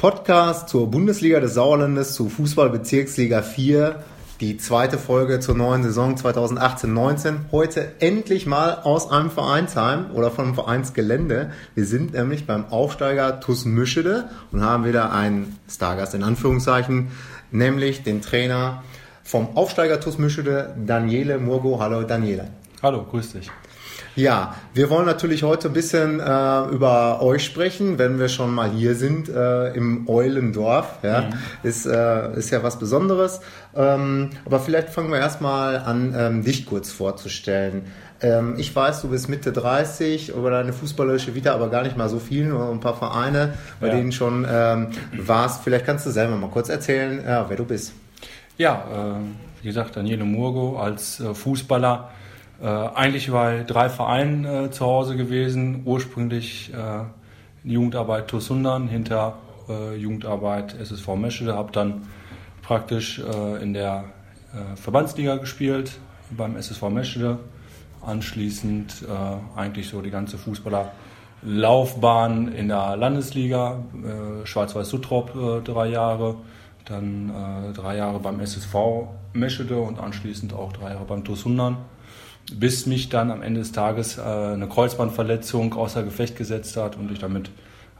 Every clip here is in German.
Podcast zur Bundesliga des Sauerlandes, zu Fußballbezirksliga 4, die zweite Folge zur neuen Saison 2018-19. Heute endlich mal aus einem Vereinsheim oder vom Vereinsgelände. Wir sind nämlich beim Aufsteiger TuS Mischede und haben wieder einen Stargast in Anführungszeichen, nämlich den Trainer vom Aufsteiger TuS Mischede, Daniele Murgo. Hallo Daniele. Hallo, grüß dich. Ja, wir wollen natürlich heute ein bisschen äh, über euch sprechen, wenn wir schon mal hier sind äh, im Eulendorf. Ja, mhm. ist, äh, ist ja was Besonderes. Ähm, aber vielleicht fangen wir erstmal an, ähm, dich kurz vorzustellen. Ähm, ich weiß, du bist Mitte 30 über deine fußballerische Vita, aber gar nicht mal so viel, nur ein paar Vereine, bei ja. denen schon ähm, warst. Vielleicht kannst du selber mal kurz erzählen, äh, wer du bist. Ja, äh, wie gesagt, Daniele Murgo als äh, Fußballer äh, eigentlich bei drei Vereinen äh, zu Hause gewesen. Ursprünglich äh, Jugendarbeit Tosundan, hinter äh, Jugendarbeit SSV Meschede. Habe dann praktisch äh, in der äh, Verbandsliga gespielt beim SSV Meschede. Anschließend eigentlich so die ganze Fußballerlaufbahn in der Landesliga, Schwarz-Weiß Suttrop drei Jahre, dann drei Jahre beim SSV Meschede und anschließend auch drei Jahre beim TuS Hundern bis mich dann am Ende des Tages äh, eine Kreuzbandverletzung außer Gefecht gesetzt hat und ich damit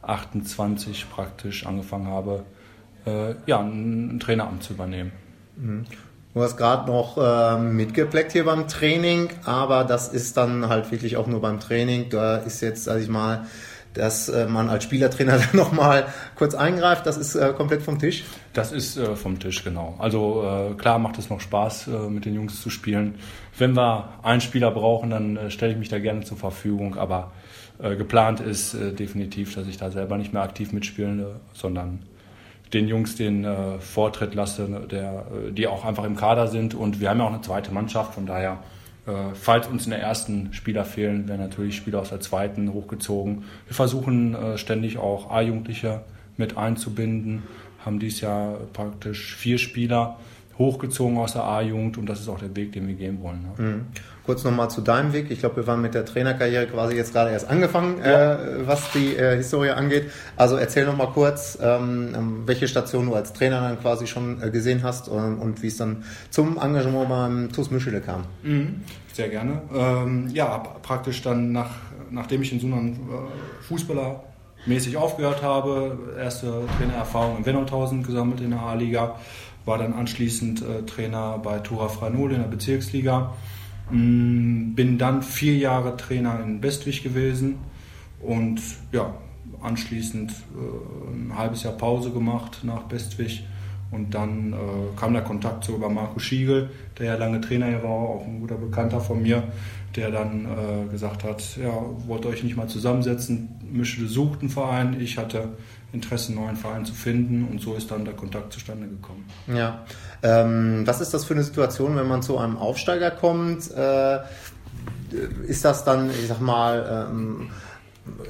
28 praktisch angefangen habe, äh, ja, ein, Traineramt zu übernehmen. Mhm. Du hast gerade noch äh, mitgepleckt hier beim Training, aber das ist dann halt wirklich auch nur beim Training. Da ist jetzt, sag ich mal, dass äh, man als Spielertrainer dann nochmal kurz eingreift, das ist äh, komplett vom Tisch? Das ist äh, vom Tisch, genau. Also klar macht es noch Spaß, mit den Jungs zu spielen. Wenn wir einen Spieler brauchen, dann stelle ich mich da gerne zur Verfügung, aber geplant ist definitiv, dass ich da selber nicht mehr aktiv mitspiele, sondern den Jungs den Vortritt lasse, der, die auch einfach im Kader sind und wir haben ja auch eine zweite Mannschaft, von daher falls uns in der ersten Spieler fehlen, werden natürlich Spieler aus der zweiten hochgezogen. Wir versuchen äh, ständig auch A-Jugendliche mit einzubinden, haben dieses Jahr praktisch vier Spieler hochgezogen aus der A-Jugend und das ist auch der Weg, den wir gehen wollen. Ne? Mhm. Kurz nochmal zu deinem Weg. Ich glaube, wir waren mit der Trainerkarriere quasi jetzt gerade erst angefangen, ja. äh, was die äh, Historie angeht. Also erzähl nochmal kurz, ähm, ähm, welche Station du als Trainer dann quasi schon äh, gesehen hast und, und wie es dann zum Engagement beim TuS Mischele kam. Mhm. Sehr gerne. Ähm, ja, praktisch dann nach, nachdem ich in Sunan äh, Fußballer mäßig aufgehört habe, erste Trainererfahrung in Wennothausen gesammelt in der A-Liga, war dann anschließend äh, Trainer bei Tura Franol in der Bezirksliga. Mm, bin dann vier Jahre Trainer in Westwig gewesen und ja, anschließend äh, ein halbes Jahr Pause gemacht nach Westwig. Und dann äh, kam der Kontakt so über Marco Schiegel, der ja lange Trainer hier war, auch ein guter Bekannter von mir, der dann äh, gesagt hat, ja, wollt ihr euch nicht mal zusammensetzen, Mischede sucht einen Verein. Ich hatte Interesse, einen neuen Verein zu finden und so ist dann der Kontakt zustande gekommen. Ja, ähm, was ist das für eine Situation, wenn man zu einem Aufsteiger kommt? Äh, ist das dann, ich sag mal, ähm,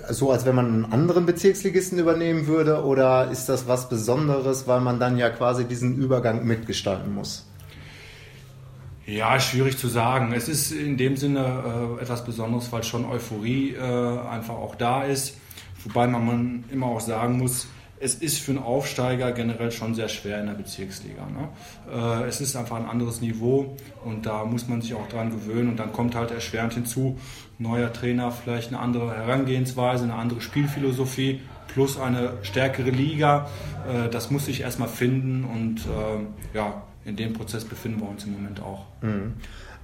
so, als wenn man einen anderen Bezirksligisten übernehmen würde oder ist das was Besonderes, weil man dann ja quasi diesen Übergang mitgestalten muss? Ja, schwierig zu sagen. Es ist in dem Sinne äh, etwas Besonderes, weil schon Euphorie äh, einfach auch da ist. Wobei man immer auch sagen muss, es ist für einen Aufsteiger generell schon sehr schwer in der Bezirksliga. Ne? Äh, es ist einfach ein anderes Niveau und da muss man sich auch dran gewöhnen. Und dann kommt halt erschwerend hinzu, neuer Trainer, vielleicht eine andere Herangehensweise, eine andere Spielphilosophie plus eine stärkere Liga. Äh, das muss sich erstmal finden und äh, ja, in dem Prozess befinden wir uns im Moment auch. Mhm.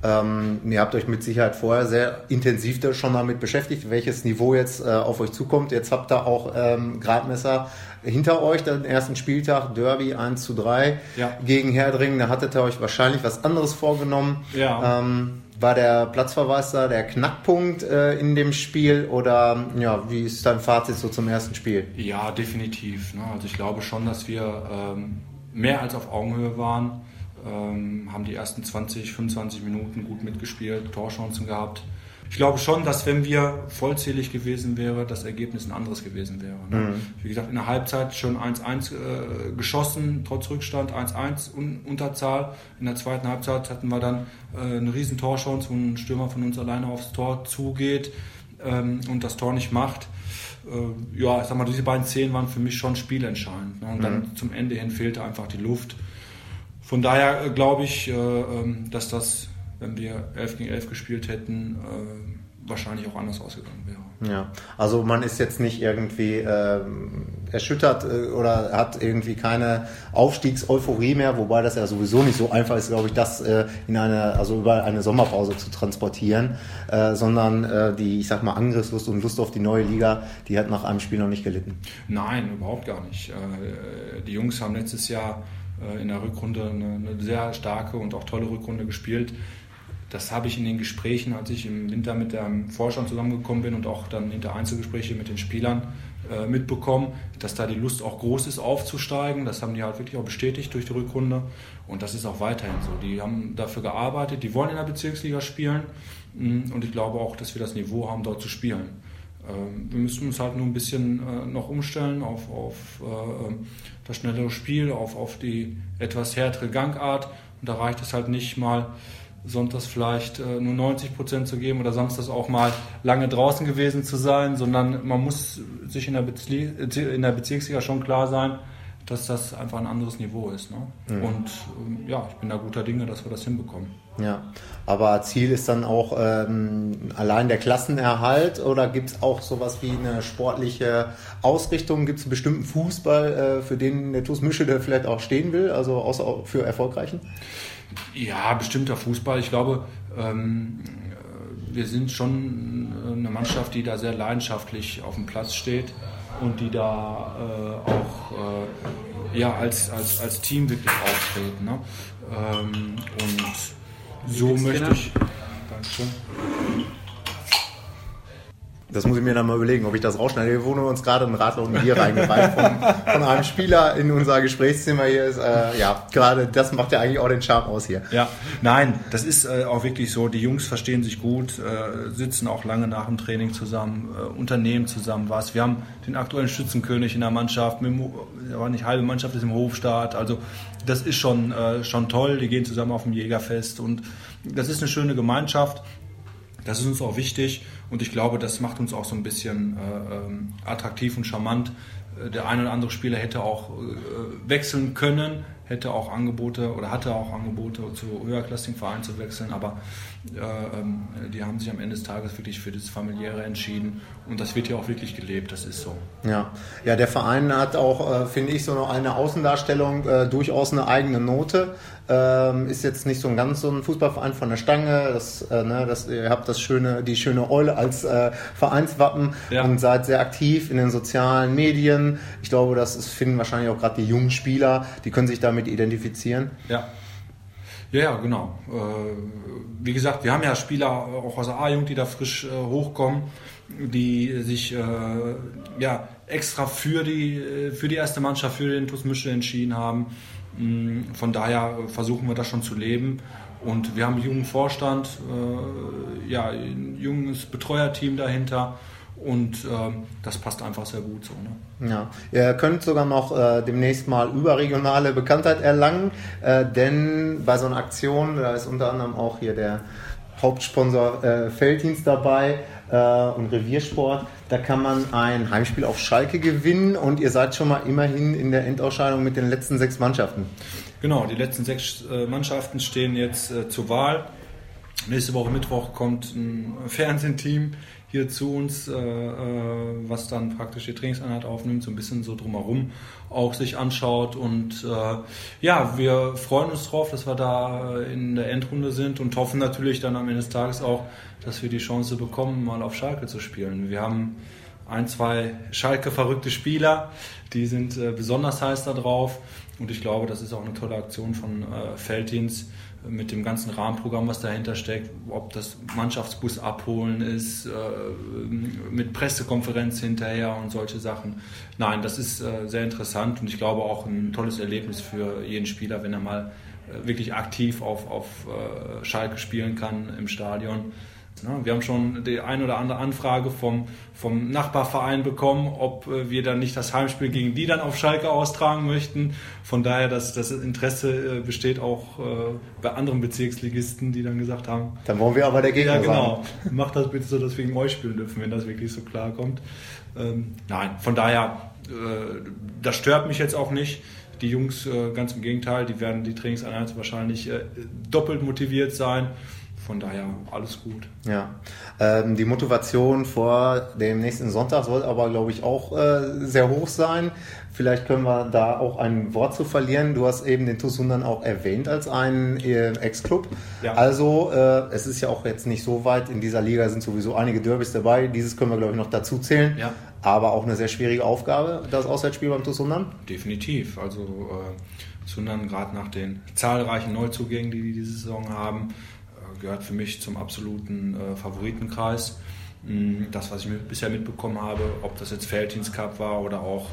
Ähm, ihr habt euch mit Sicherheit vorher sehr intensiv da schon damit beschäftigt, welches Niveau jetzt äh, auf euch zukommt. Jetzt habt ihr auch ähm, Gradmesser hinter euch, den ersten Spieltag, Derby 1 zu 3 ja. gegen Herdringen. Da hattet ihr euch wahrscheinlich was anderes vorgenommen. Ja. Ähm, war der Platzverweis da der Knackpunkt äh, in dem Spiel oder ja, wie ist dein Fazit so zum ersten Spiel? Ja, definitiv. Ne? Also ich glaube schon, dass wir ähm, mehr als auf Augenhöhe waren ähm, haben die ersten 20, 25 Minuten gut mitgespielt, Torchancen gehabt. Ich glaube schon, dass wenn wir vollzählig gewesen wären, das Ergebnis ein anderes gewesen wäre. Ne? Mhm. Wie gesagt, in der Halbzeit schon 1-1 äh, geschossen, trotz Rückstand, 1-1 un Unterzahl. In der zweiten Halbzeit hatten wir dann äh, eine riesen Torchance, wo ein Stürmer von uns alleine aufs Tor zugeht ähm, und das Tor nicht macht. äh, ja, ich sag mal, diese beiden Szenen waren für mich schon spielentscheidend. Ne? Und dann Mhm. zum Ende hin fehlte einfach die Luft. Von daher äh, glaube ich, äh, ähm, dass das, wenn wir 11 gegen 11 gespielt hätten, äh, wahrscheinlich auch anders ausgegangen wäre. Ja, also man ist jetzt nicht irgendwie ähm, erschüttert äh, oder hat irgendwie keine Aufstiegseuphorie mehr, wobei das ja sowieso nicht so einfach ist, glaube ich, das äh, in eine, also über eine Sommerpause zu transportieren, äh, sondern äh, die, ich sag mal, Angriffslust und Lust auf die neue Liga, die hat nach einem Spiel noch nicht gelitten. Nein, überhaupt gar nicht. Äh, Die Jungs haben letztes Jahr äh, in der Rückrunde eine, eine sehr starke und auch tolle Rückrunde gespielt. Das habe ich in den Gesprächen, als ich im Winter mit dem Vorstand zusammengekommen bin und auch dann hinter Einzelgespräche mit den Spielern äh, mitbekommen, dass da die Lust auch groß ist, aufzusteigen. Das haben die halt wirklich auch bestätigt durch die Rückrunde. Und das ist auch weiterhin so. Die haben dafür gearbeitet, die wollen in der Bezirksliga spielen. Mm, Und ich glaube auch, dass wir das Niveau haben, dort zu spielen. Ähm, Wir müssen uns halt nur ein bisschen äh, noch umstellen auf, auf äh, das schnellere Spiel, auf, auf die etwas härtere Gangart. Und da reicht es halt nicht mal, sonntags vielleicht äh, nur 90 Prozent zu geben oder samstags auch mal lange draußen gewesen zu sein, sondern man muss sich in der, Bezli in der Bezirksliga schon klar sein, dass das einfach ein anderes Niveau ist. Ne? Und ähm, ja, ich bin da guter Dinge, dass wir das hinbekommen. Ja, aber Ziel ist dann auch ähm, allein der Klassenerhalt oder gibt es auch sowas wie eine sportliche Ausrichtung? Gibt es einen bestimmten Fußball, äh, für den der TuS Mischede vielleicht auch stehen will, also außer für erfolgreichen? Ja, bestimmter Fußball. Ich glaube, ähm, wir sind schon eine Mannschaft, die da sehr leidenschaftlich auf dem Platz steht und die da äh, auch äh, ja, als, als, als Team wirklich auftreten. Ne? Ähm, und so möchte ich. Dankeschön. Das muss ich mir dann mal überlegen, ob ich das rausschneide. Wir wurden uns gerade ein Radler und ein Bier reingereicht von, von einem Spieler in unser Gesprächszimmer hier. Ist, äh, ja, gerade das macht ja eigentlich auch den Charme aus hier. Ja, nein, das ist äh, auch wirklich so. Die Jungs verstehen sich gut, äh, sitzen auch lange nach dem Training zusammen, äh, unternehmen zusammen was. Wir haben den aktuellen Schützenkönig in der Mannschaft, mit da war nicht halbe Mannschaft ist im Hofstaat. Also das ist schon, äh, schon toll. Die gehen zusammen auf dem Jägerfest und das ist eine schöne Gemeinschaft. Das ist uns auch wichtig und ich glaube, das macht uns auch so ein bisschen äh, ähm, attraktiv und charmant. Äh, Der eine oder andere Spieler hätte auch äh, wechseln können, hätte auch Angebote oder hatte auch Angebote zu höherklassigen Vereinen zu wechseln, aber äh, ähm, die haben sich am Ende des Tages wirklich für das Familiäre entschieden und das wird ja auch wirklich gelebt, das ist so. Ja, ja, der Verein hat auch, äh, finde ich, so eine Außendarstellung, äh, durchaus eine eigene Note. Ähm, ist jetzt nicht so ein ganz so ein Fußballverein von der Stange. Das, äh, ne, das, ihr habt das schöne, die schöne Eule als äh, Vereinswappen Ja. und seid sehr aktiv in den sozialen Medien. Ich glaube, das ist, finden wahrscheinlich auch gerade die jungen Spieler, die können sich damit identifizieren. Ja. Ja, ja, genau. Äh, wie gesagt, wir haben ja Spieler auch aus der A-Jugend, die da frisch äh, hochkommen, die sich äh, ja, extra für die, für die erste Mannschaft, für den TuS Mische entschieden haben. Mm, Von daher versuchen wir das schon zu leben. Und wir haben einen jungen Vorstand, äh, ja, ein junges Betreuerteam dahinter. Und ähm, das passt einfach sehr gut so. Ne? Ja, ihr könnt sogar noch äh, demnächst mal überregionale Bekanntheit erlangen, äh, denn bei so einer Aktion, da ist unter anderem auch hier der Hauptsponsor äh, Felddienst dabei äh, und Reviersport, da kann man ein Heimspiel auf Schalke gewinnen und ihr seid schon mal immerhin in der Endausscheidung mit den letzten sechs Mannschaften. Genau, die letzten sechs äh, Mannschaften stehen jetzt äh, zur Wahl. Nächste Woche Mittwoch kommt ein Fernsehteam hier zu uns, äh, äh, was dann praktisch die Trainingseinheit aufnimmt, so ein bisschen so drumherum auch sich anschaut. Und äh, ja, wir freuen uns drauf, dass wir da in der Endrunde sind und hoffen natürlich dann am Ende des Tages auch, dass wir die Chance bekommen, mal auf Schalke zu spielen. Wir haben ein, zwei Schalke-verrückte Spieler, die sind äh, besonders heiß da drauf. Und ich glaube, das ist auch eine tolle Aktion von äh, Felddienst äh, mit dem ganzen Rahmenprogramm, was dahinter steckt. Ob das Mannschaftsbus abholen ist, äh, mit Pressekonferenz hinterher und solche Sachen. Nein, das ist äh, sehr interessant und ich glaube auch ein tolles Erlebnis für jeden Spieler, wenn er mal äh, wirklich aktiv auf, auf äh, Schalke spielen kann im Stadion. Ja, wir haben schon die ein oder andere Anfrage vom, vom Nachbarverein bekommen, ob äh, wir dann nicht das Heimspiel gegen die dann auf Schalke austragen möchten. Von daher, dass das Interesse äh, besteht auch äh, bei anderen Bezirksligisten, die dann gesagt haben, Dann wollen wir aber der Gegner ja genau, macht das bitte so, dass wir gegen euch spielen dürfen, wenn das wirklich so klar kommt. Ähm, nein, von daher, das stört mich jetzt auch nicht. Die Jungs, ganz im Gegenteil, die werden die Trainingseinheit wahrscheinlich doppelt motiviert sein. Von daher alles gut. Ja, ähm, die Motivation vor dem nächsten Sonntag soll aber, glaube ich, auch äh, sehr hoch sein. Vielleicht können wir da auch ein Wort zu verlieren. Du hast eben den TuS Hundern auch erwähnt als einen äh, Ex-Club. Ja. Also äh, es ist ja auch jetzt nicht so weit. In dieser Liga sind sowieso einige Derbys dabei. Dieses können wir, glaube ich, noch dazu zählen. Ja. Aber auch eine sehr schwierige Aufgabe, das Auswärtsspiel beim TuS Hundern. Definitiv. Also äh, Sundern gerade nach den zahlreichen Neuzugängen, die die diese Saison haben, gehört für mich zum absoluten äh, Favoritenkreis. Mm, das, was ich bisher mitbekommen habe, ob das jetzt Felddienst Cup war oder auch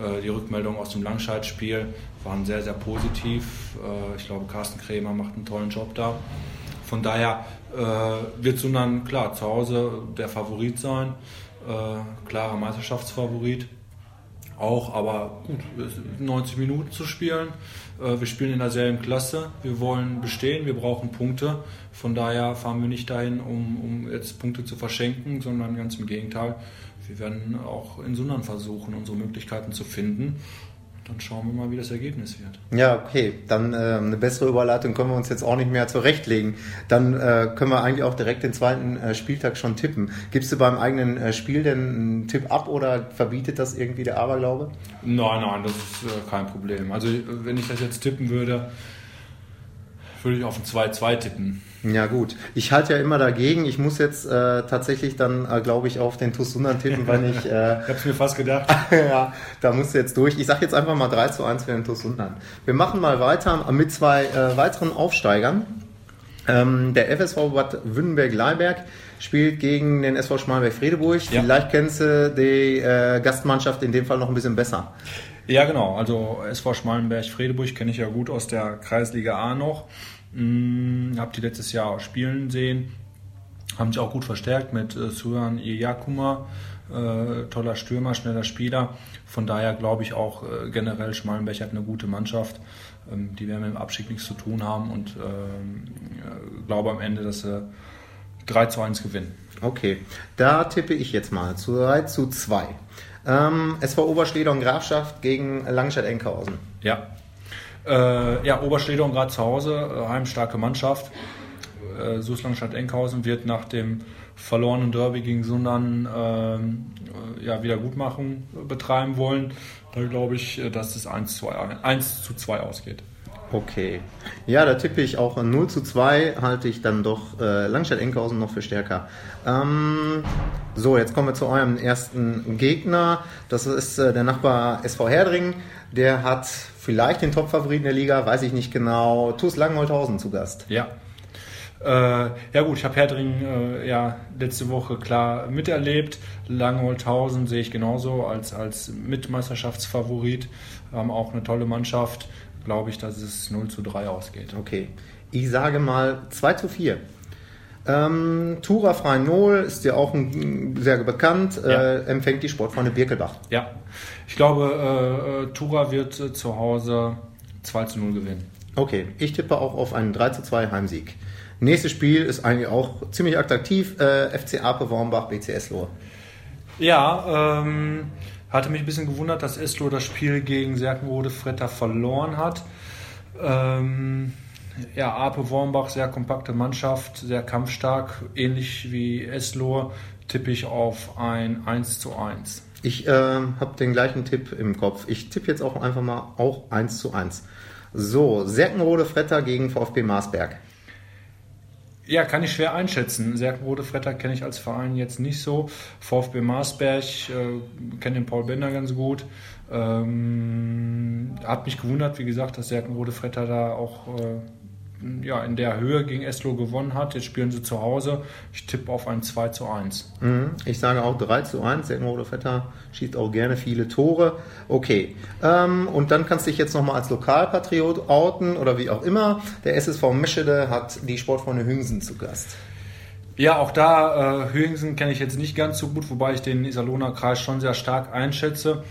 äh, die Rückmeldungen aus dem Langscheid-Spiel waren sehr, sehr positiv. Äh, ich glaube, Carsten Krämer macht einen tollen Job da. Von daher wird Sundern klar zu Hause der Favorit sein, klarer Meisterschaftsfavorit auch, aber gut, 90 Minuten zu spielen. Wir spielen in derselben Klasse, wir wollen bestehen, wir brauchen Punkte. Von daher fahren wir nicht dahin, um, um jetzt Punkte zu verschenken, sondern ganz im Gegenteil wir werden auch in Sundern versuchen, unsere Möglichkeiten zu finden. Dann schauen wir mal, wie das Ergebnis wird. Ja, okay. Dann äh, eine bessere Überleitung können wir uns jetzt auch nicht mehr zurechtlegen. Dann äh, können wir eigentlich auch direkt den zweiten äh, Spieltag schon tippen. Gibst du beim eigenen äh, Spiel denn einen Tipp ab oder verbietet das irgendwie der Aberglaube? Nein, nein, das ist äh, kein Problem. Also wenn ich das jetzt tippen würde, würde ich auf ein 2-2 tippen. Ja gut, ich halte ja immer dagegen. Ich muss jetzt äh, tatsächlich dann, äh, glaube ich, auf den Tusundan tippen, weil ich... Äh, ich habe es mir fast gedacht. ja, da musst du jetzt durch. Ich sage jetzt einfach mal 3 zu 1 für den Tusundan. Wir machen mal weiter mit zwei äh, weiteren Aufsteigern. Ähm, der FSV Bad Wünnenberg-Leiberg spielt gegen den SV Schmalenberg-Fredeburg. Ja. Vielleicht kennst du die äh, Gastmannschaft in dem Fall noch ein bisschen besser. Ja, genau. Also SV Schmalenberg-Fredeburg kenne ich ja gut aus der Kreisliga A noch. Hm, hab die letztes Jahr spielen sehen. Haben sich auch gut verstärkt mit äh, Suran Iyakuma, äh, toller Stürmer, schneller Spieler. Von daher glaube ich auch äh, generell Schmalenberg hat eine gute Mannschaft. Ähm, die werden mit dem Abschied nichts zu tun haben und ähm, äh, glaube am Ende, dass sie 3 zu 1 gewinnen. Okay, da tippe ich jetzt mal zu 3 zu 2. Ähm, SV Oberschleder und Grafschaft gegen Langstadt-Enkhausen. Ja, äh, ja, Oberschleder gerade zu Hause, äh, heimstarke Mannschaft. Äh, Suslandstadt-Enkhausen wird nach dem verlorenen Derby gegen Sundern ähm, äh, ja, Wiedergutmachung betreiben wollen. Da glaube ich, äh, dass es 1 zu 1 zu 2 ausgeht. Okay. Ja, da tippe ich auch 0 zu 2, halte ich dann doch äh, Langstadt-Enkhausen noch für stärker. Ähm, so, jetzt kommen wir zu eurem ersten Gegner. Das ist äh, der Nachbar SV Herdring. Der hat vielleicht den Top-Favoriten der Liga, weiß ich nicht genau. TuS Langenholthausen zu Gast. Ja. Äh, ja gut, ich habe Herdring äh, ja letzte Woche klar miterlebt. Langenholthausen sehe ich genauso als, als Mitmeisterschaftsfavorit. Haben auch eine tolle Mannschaft. Glaube ich, dass es 0 zu 3 ausgeht. Okay. Ich sage mal 2 zu 4. Ähm, Tura Freinol ist ja auch ein, sehr bekannt, ja. äh, empfängt die Sportfreunde Birkelbach. Ja, ich glaube, äh, äh Tura wird äh, zu Hause 2 zu 0 gewinnen. Okay, ich tippe auch auf einen 3 zu 2 Heimsieg. Nächstes Spiel ist eigentlich auch ziemlich attraktiv, äh, FC Ape Wormbach, BC Eslohe. Ja, ähm, hatte mich ein bisschen gewundert, dass Eslohe das Spiel gegen Serkenrode Fretter verloren hat. Ähm, ja, Ape Wormbach, sehr kompakte Mannschaft, sehr kampfstark, ähnlich wie Eslohe, tippe ich auf ein 1 zu 1. Ich äh, habe den gleichen Tipp im Kopf. Ich tippe jetzt auch einfach mal auch 1 zu 1. So, Serkenrode Fretter gegen VfB Marsberg. Ja, kann ich schwer einschätzen. Serkenrode Fretter kenne ich als Verein jetzt nicht so. VfB Marsberg äh, kenne den Paul Bender ganz gut. Ähm, hat mich gewundert, wie gesagt, dass Serkenrode Fretter da auch äh, ja, in der Höhe gegen Eslo gewonnen hat. Jetzt spielen sie zu Hause. Ich tippe auf ein 2 zu 1. Mhm. Ich sage auch 3 zu 1. Serkenrode Vetter schießt auch gerne viele Tore. Okay. Ähm, und dann kannst du dich jetzt nochmal als Lokalpatriot outen oder wie auch immer. Der SSV Meschede hat die Sportfreunde Hüngsen zu Gast. Ja, auch da, äh, Hüngsen kenne ich jetzt nicht ganz so gut, wobei ich den Iserlohner Kreis schon sehr stark einschätze.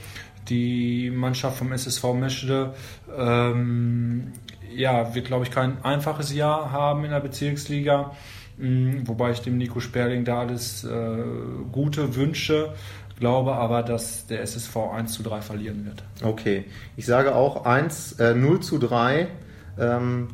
Die Mannschaft vom SSV Meschede ähm, ja, wird, glaube ich, kein einfaches Jahr haben in der Bezirksliga. Mm, wobei ich dem Nico Sperling da alles äh, Gute wünsche. glaube aber, dass der SSV 1 zu 3 verlieren wird. Okay, ich sage auch 1, äh, 0 zu 3. Ähm,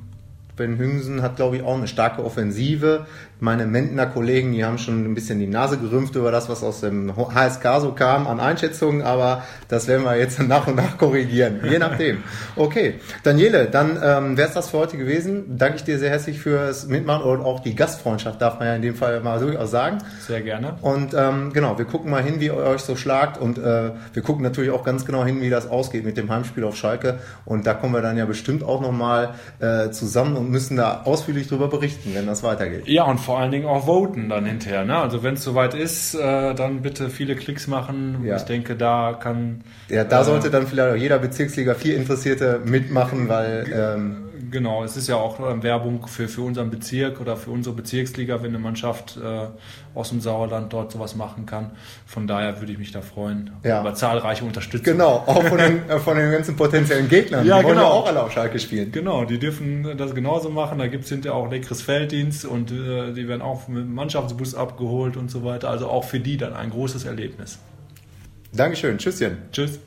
Ben Hüngsen hat, glaube ich, auch eine starke Offensive. Meine Mentner Kollegen, die haben schon ein bisschen die Nase gerümpft über das, was aus dem HSK so kam an Einschätzungen, aber das werden wir jetzt nach und nach korrigieren, je nachdem. Okay, Daniele, dann ähm, wäre es das für heute gewesen. Danke ich dir sehr herzlich fürs Mitmachen und auch die Gastfreundschaft, darf man ja in dem Fall mal durchaus sagen. Sehr gerne. Und ähm, genau, wir gucken mal hin, wie ihr euch so schlagt und äh, wir gucken natürlich auch ganz genau hin, wie das ausgeht mit dem Heimspiel auf Schalke und da kommen wir dann ja bestimmt auch nochmal äh, zusammen und müssen da ausführlich drüber berichten, wenn das weitergeht. Ja, und vor allen Dingen auch voten dann hinterher. Ne? Also wenn es soweit ist, äh, dann bitte viele Klicks machen. Ja. Ich denke, da kann. Ja, da äh, sollte dann vielleicht auch jeder Bezirksliga 4 Interessierte mitmachen, weil. Ähm, Genau, es ist ja auch Werbung für, für unseren Bezirk oder für unsere Bezirksliga, wenn eine Mannschaft äh, aus dem Sauerland dort sowas machen kann. Von daher würde ich mich da freuen ja. über zahlreiche Unterstützung. Genau, auch von den, äh, von den ganzen potenziellen Gegnern. Ja, die wollen genau. ja auch alle auf Schalke spielen. Genau, die dürfen das genauso machen. Da gibt es hinterher auch leckeres Felddienst und äh, die werden auch mit dem Mannschaftsbus abgeholt und so weiter. Also auch für die dann ein großes Erlebnis. Dankeschön. Tschüsschen. Tschüss.